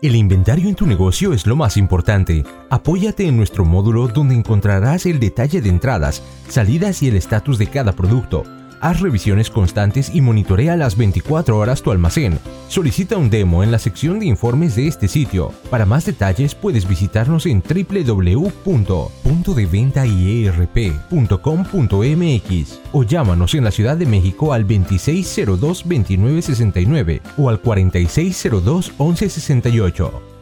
El inventario en tu negocio es lo más importante. Apóyate en nuestro módulo donde encontrarás el detalle de entradas, salidas y el estatus de cada producto. Haz revisiones constantes y monitorea las 24 horas tu almacén. Solicita un demo en la sección de informes de este sitio. Para más detalles puedes visitarnos en www.puntodeventaierp.com.mx o llámanos en la Ciudad de México al 2602-2969 o al 4602-1168.